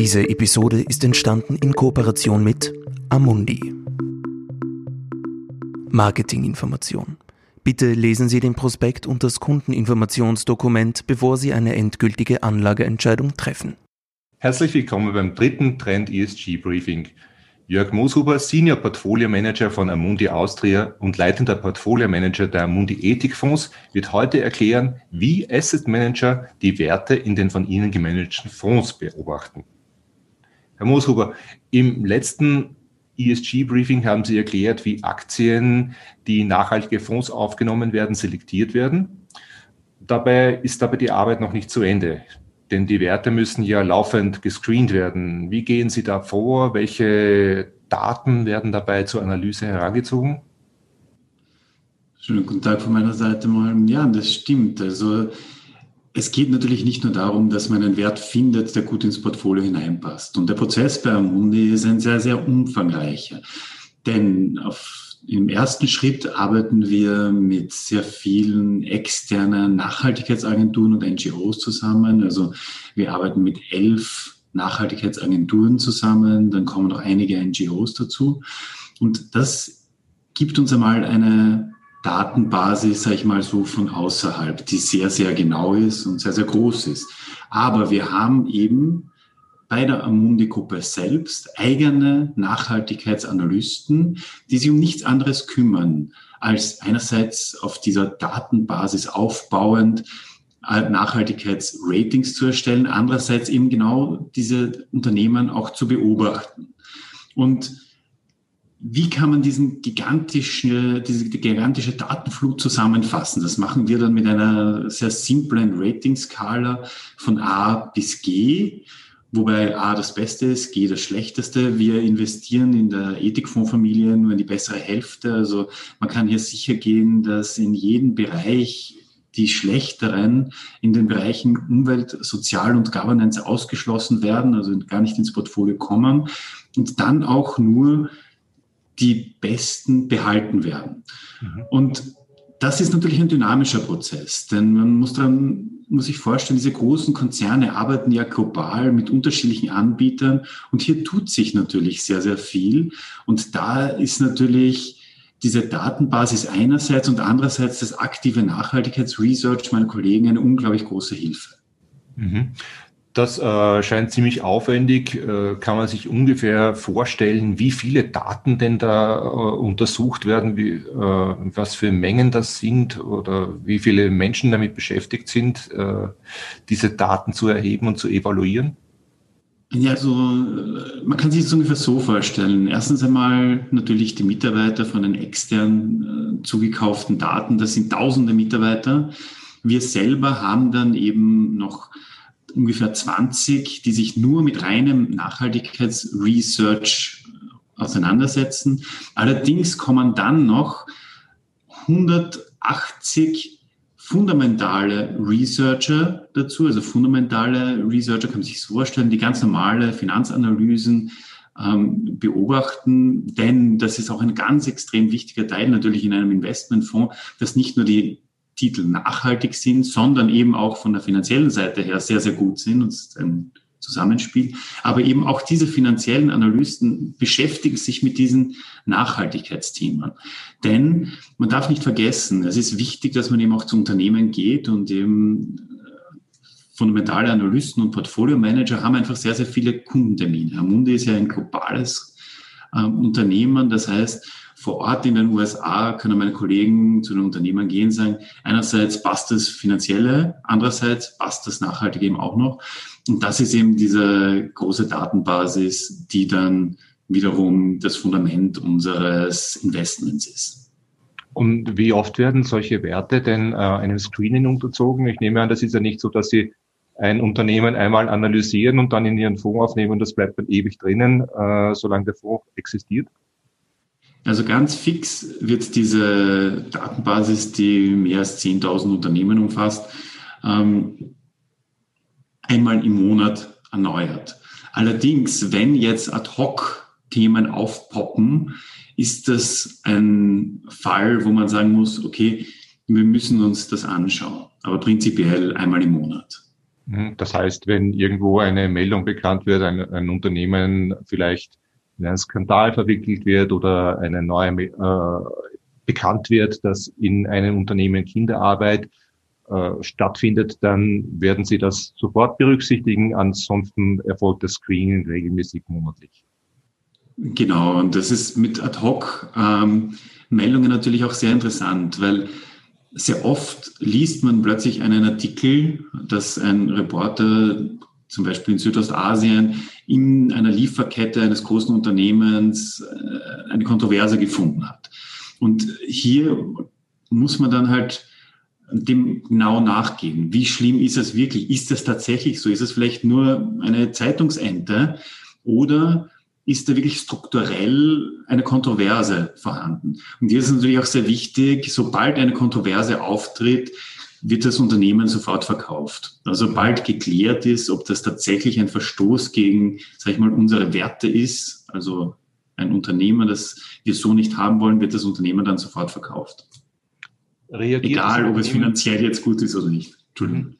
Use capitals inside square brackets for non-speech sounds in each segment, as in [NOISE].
Diese Episode ist entstanden in Kooperation mit Amundi. Marketinginformation. Bitte lesen Sie den Prospekt und das Kundeninformationsdokument, bevor Sie eine endgültige Anlageentscheidung treffen. Herzlich willkommen beim dritten Trend ESG Briefing. Jörg Mooshuber, Senior Portfolio Manager von Amundi Austria und leitender Portfolio Manager der Amundi Ethikfonds, wird heute erklären, wie Asset Manager die Werte in den von ihnen gemanagten Fonds beobachten. Herr Mooshuber, im letzten ESG-Briefing haben Sie erklärt, wie Aktien, die nachhaltige Fonds aufgenommen werden, selektiert werden. Dabei ist aber die Arbeit noch nicht zu Ende. Denn die Werte müssen ja laufend gescreent werden. Wie gehen Sie da vor? Welche Daten werden dabei zur Analyse herangezogen? Schönen guten Tag von meiner Seite mal. Ja, das stimmt. Also es geht natürlich nicht nur darum, dass man einen Wert findet, der gut ins Portfolio hineinpasst. Und der Prozess bei Amundi ist ein sehr, sehr umfangreicher. Denn auf im ersten Schritt arbeiten wir mit sehr vielen externen Nachhaltigkeitsagenturen und NGOs zusammen. Also wir arbeiten mit elf Nachhaltigkeitsagenturen zusammen, dann kommen noch einige NGOs dazu. Und das gibt uns einmal eine Datenbasis, sage ich mal so, von außerhalb, die sehr, sehr genau ist und sehr, sehr groß ist. Aber wir haben eben bei der Amundi-Gruppe selbst eigene Nachhaltigkeitsanalysten, die sich um nichts anderes kümmern, als einerseits auf dieser Datenbasis aufbauend äh, Nachhaltigkeitsratings zu erstellen, andererseits eben genau diese Unternehmen auch zu beobachten. Und wie kann man diesen gigantischen, diese gigantische Datenflut zusammenfassen? Das machen wir dann mit einer sehr simplen Ratingskala von A bis G. Wobei A das Beste ist, G das Schlechteste. Wir investieren in der Ethikfondsfamilie nur in die bessere Hälfte. Also man kann hier sicher gehen, dass in jedem Bereich die schlechteren in den Bereichen Umwelt, Sozial und Governance ausgeschlossen werden, also gar nicht ins Portfolio kommen und dann auch nur die besten behalten werden. Mhm. Und das ist natürlich ein dynamischer Prozess, denn man muss dann muss sich vorstellen, diese großen Konzerne arbeiten ja global mit unterschiedlichen Anbietern und hier tut sich natürlich sehr, sehr viel. Und da ist natürlich diese Datenbasis einerseits und andererseits das aktive Nachhaltigkeitsresearch meiner Kollegen eine unglaublich große Hilfe. Mhm. Das äh, scheint ziemlich aufwendig. Äh, kann man sich ungefähr vorstellen, wie viele Daten denn da äh, untersucht werden, wie, äh, was für Mengen das sind oder wie viele Menschen damit beschäftigt sind, äh, diese Daten zu erheben und zu evaluieren? Ja, also man kann sich das ungefähr so vorstellen. Erstens einmal natürlich die Mitarbeiter von den extern äh, zugekauften Daten. Das sind tausende Mitarbeiter. Wir selber haben dann eben noch ungefähr 20, die sich nur mit reinem Nachhaltigkeitsresearch auseinandersetzen. Allerdings kommen dann noch 180 fundamentale Researcher dazu, also fundamentale Researcher kann man sich so vorstellen, die ganz normale Finanzanalysen ähm, beobachten, denn das ist auch ein ganz extrem wichtiger Teil natürlich in einem Investmentfonds, dass nicht nur die Titel nachhaltig sind, sondern eben auch von der finanziellen Seite her sehr, sehr gut sind und ein Zusammenspiel. Aber eben auch diese finanziellen Analysten beschäftigen sich mit diesen Nachhaltigkeitsthemen. Denn man darf nicht vergessen, es ist wichtig, dass man eben auch zu Unternehmen geht und eben äh, fundamentale Analysten und Portfolio-Manager haben einfach sehr, sehr viele Kundentermine. Amundi ist ja ein globales äh, Unternehmen. Das heißt, vor Ort in den USA können meine Kollegen zu den Unternehmern gehen und sagen, einerseits passt das Finanzielle, andererseits passt das Nachhaltige eben auch noch. Und das ist eben diese große Datenbasis, die dann wiederum das Fundament unseres Investments ist. Und wie oft werden solche Werte denn äh, einem Screening unterzogen? Ich nehme an, das ist ja nicht so, dass Sie ein Unternehmen einmal analysieren und dann in Ihren Fonds aufnehmen und das bleibt dann ewig drinnen, äh, solange der Fonds existiert? Also ganz fix wird diese Datenbasis, die mehr als 10.000 Unternehmen umfasst, ähm, einmal im Monat erneuert. Allerdings, wenn jetzt ad hoc Themen aufpoppen, ist das ein Fall, wo man sagen muss, okay, wir müssen uns das anschauen, aber prinzipiell einmal im Monat. Mhm. Das heißt, wenn irgendwo eine Meldung bekannt wird, ein, ein Unternehmen vielleicht in einen Skandal verwickelt wird oder eine neue äh, bekannt wird, dass in einem Unternehmen Kinderarbeit äh, stattfindet, dann werden Sie das sofort berücksichtigen. Ansonsten erfolgt das Screening regelmäßig monatlich. Genau, und das ist mit Ad-Hoc-Meldungen ähm, natürlich auch sehr interessant, weil sehr oft liest man plötzlich einen Artikel, dass ein Reporter zum Beispiel in Südostasien in einer Lieferkette eines großen Unternehmens äh, eine Kontroverse gefunden hat. Und hier muss man dann halt dem genau nachgehen. Wie schlimm ist es wirklich? Ist es tatsächlich so? Ist es vielleicht nur eine Zeitungsente oder ist da wirklich strukturell eine Kontroverse vorhanden? Und hier ist es natürlich auch sehr wichtig, sobald eine Kontroverse auftritt, wird das Unternehmen sofort verkauft. Also sobald geklärt ist, ob das tatsächlich ein Verstoß gegen, sag ich mal, unsere Werte ist, also ein Unternehmen, das wir so nicht haben wollen, wird das Unternehmen dann sofort verkauft. Reagiert Egal, ob es finanziell jetzt gut ist oder nicht. Entschuldigung.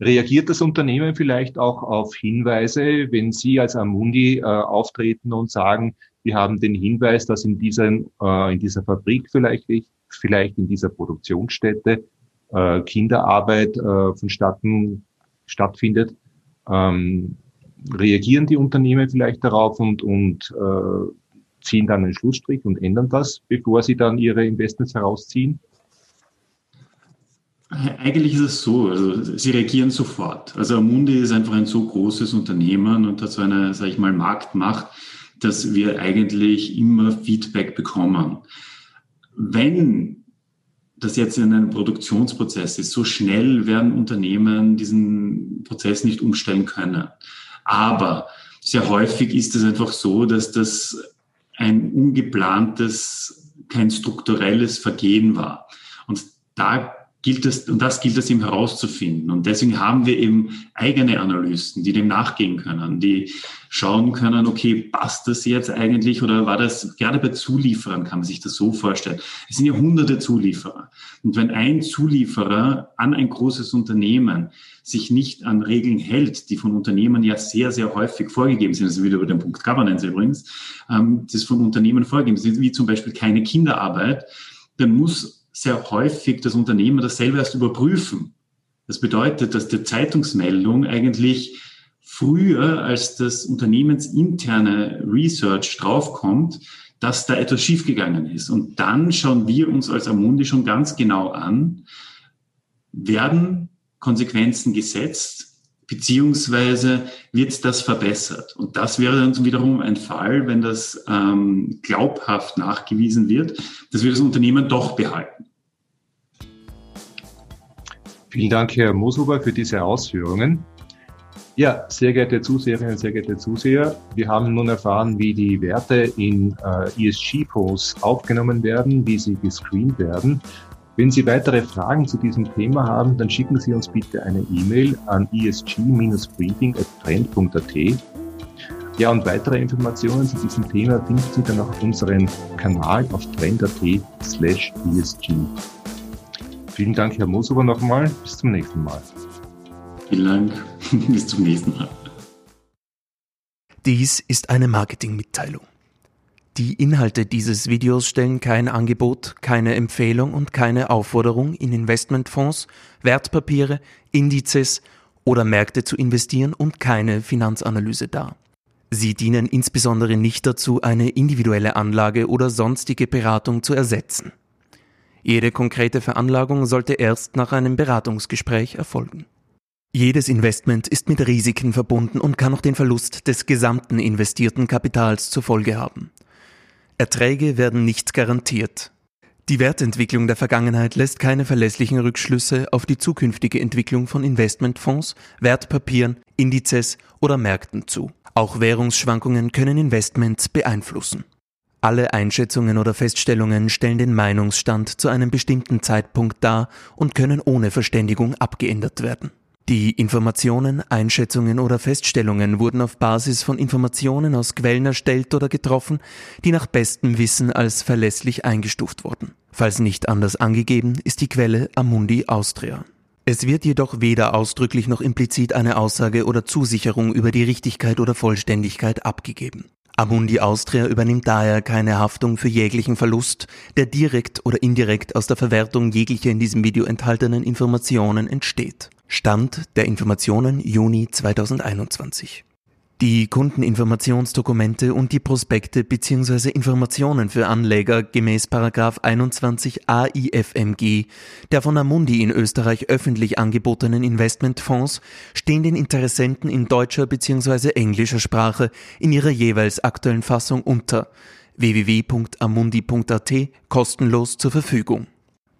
Reagiert das Unternehmen vielleicht auch auf Hinweise, wenn Sie als Amundi äh, auftreten und sagen, wir haben den Hinweis, dass in, diesen, äh, in dieser Fabrik vielleicht, vielleicht in dieser Produktionsstätte äh, Kinderarbeit äh, vonstatten stattfindet, ähm, reagieren die Unternehmen vielleicht darauf und, und äh, ziehen dann einen Schlussstrich und ändern das, bevor sie dann ihre Investments herausziehen? Eigentlich ist es so, also sie reagieren sofort. Also Amundi ist einfach ein so großes Unternehmen und hat so eine, sage ich mal, Marktmacht, dass wir eigentlich immer Feedback bekommen. Wenn das jetzt in einem Produktionsprozess ist, so schnell werden Unternehmen diesen Prozess nicht umstellen können. Aber sehr häufig ist es einfach so, dass das ein ungeplantes, kein strukturelles Vergehen war. Und da gilt es, und das gilt es eben herauszufinden. Und deswegen haben wir eben eigene Analysten, die dem nachgehen können, die schauen können, okay, passt das jetzt eigentlich oder war das, gerade bei Zulieferern kann man sich das so vorstellen. Es sind ja hunderte Zulieferer. Und wenn ein Zulieferer an ein großes Unternehmen sich nicht an Regeln hält, die von Unternehmen ja sehr, sehr häufig vorgegeben sind, also wieder über den Punkt Governance übrigens, ähm, das von Unternehmen vorgegeben sind, wie zum Beispiel keine Kinderarbeit, dann muss sehr häufig das Unternehmen das selber erst überprüfen. Das bedeutet, dass die Zeitungsmeldung eigentlich früher als das unternehmensinterne Research draufkommt, dass da etwas schiefgegangen ist. Und dann schauen wir uns als Amundi schon ganz genau an, werden Konsequenzen gesetzt, beziehungsweise wird das verbessert. Und das wäre dann wiederum ein Fall, wenn das ähm, glaubhaft nachgewiesen wird, dass wir das Unternehmen doch behalten. Vielen Dank, Herr Mooshuber, für diese Ausführungen. Ja, sehr geehrte Zuseherinnen, sehr geehrte Zuseher, wir haben nun erfahren, wie die Werte in äh, ESG-Fonds aufgenommen werden, wie sie gescreent werden. Wenn Sie weitere Fragen zu diesem Thema haben, dann schicken Sie uns bitte eine E-Mail an esg-briefing.trend.at. Ja, und weitere Informationen zu diesem Thema finden Sie dann auf unserem Kanal auf trend.at slash ESG. Vielen Dank, Herr Mosuber, nochmal. Bis zum nächsten Mal. Vielen Dank. [LAUGHS] Bis zum nächsten Mal. Dies ist eine Marketingmitteilung. Die Inhalte dieses Videos stellen kein Angebot, keine Empfehlung und keine Aufforderung, in Investmentfonds, Wertpapiere, Indizes oder Märkte zu investieren und keine Finanzanalyse dar. Sie dienen insbesondere nicht dazu, eine individuelle Anlage oder sonstige Beratung zu ersetzen. Jede konkrete Veranlagung sollte erst nach einem Beratungsgespräch erfolgen. Jedes Investment ist mit Risiken verbunden und kann auch den Verlust des gesamten investierten Kapitals zur Folge haben. Erträge werden nicht garantiert. Die Wertentwicklung der Vergangenheit lässt keine verlässlichen Rückschlüsse auf die zukünftige Entwicklung von Investmentfonds, Wertpapieren, Indizes oder Märkten zu. Auch Währungsschwankungen können Investments beeinflussen. Alle Einschätzungen oder Feststellungen stellen den Meinungsstand zu einem bestimmten Zeitpunkt dar und können ohne Verständigung abgeändert werden. Die Informationen, Einschätzungen oder Feststellungen wurden auf Basis von Informationen aus Quellen erstellt oder getroffen, die nach bestem Wissen als verlässlich eingestuft wurden. Falls nicht anders angegeben, ist die Quelle Amundi Austria. Es wird jedoch weder ausdrücklich noch implizit eine Aussage oder Zusicherung über die Richtigkeit oder Vollständigkeit abgegeben. Amundi Austria übernimmt daher keine Haftung für jeglichen Verlust, der direkt oder indirekt aus der Verwertung jeglicher in diesem Video enthaltenen Informationen entsteht. Stand der Informationen Juni 2021. Die Kundeninformationsdokumente und die Prospekte bzw. Informationen für Anleger gemäß 21 AIFMG der von Amundi in Österreich öffentlich angebotenen Investmentfonds stehen den Interessenten in deutscher bzw. englischer Sprache in ihrer jeweils aktuellen Fassung unter www.amundi.at kostenlos zur Verfügung.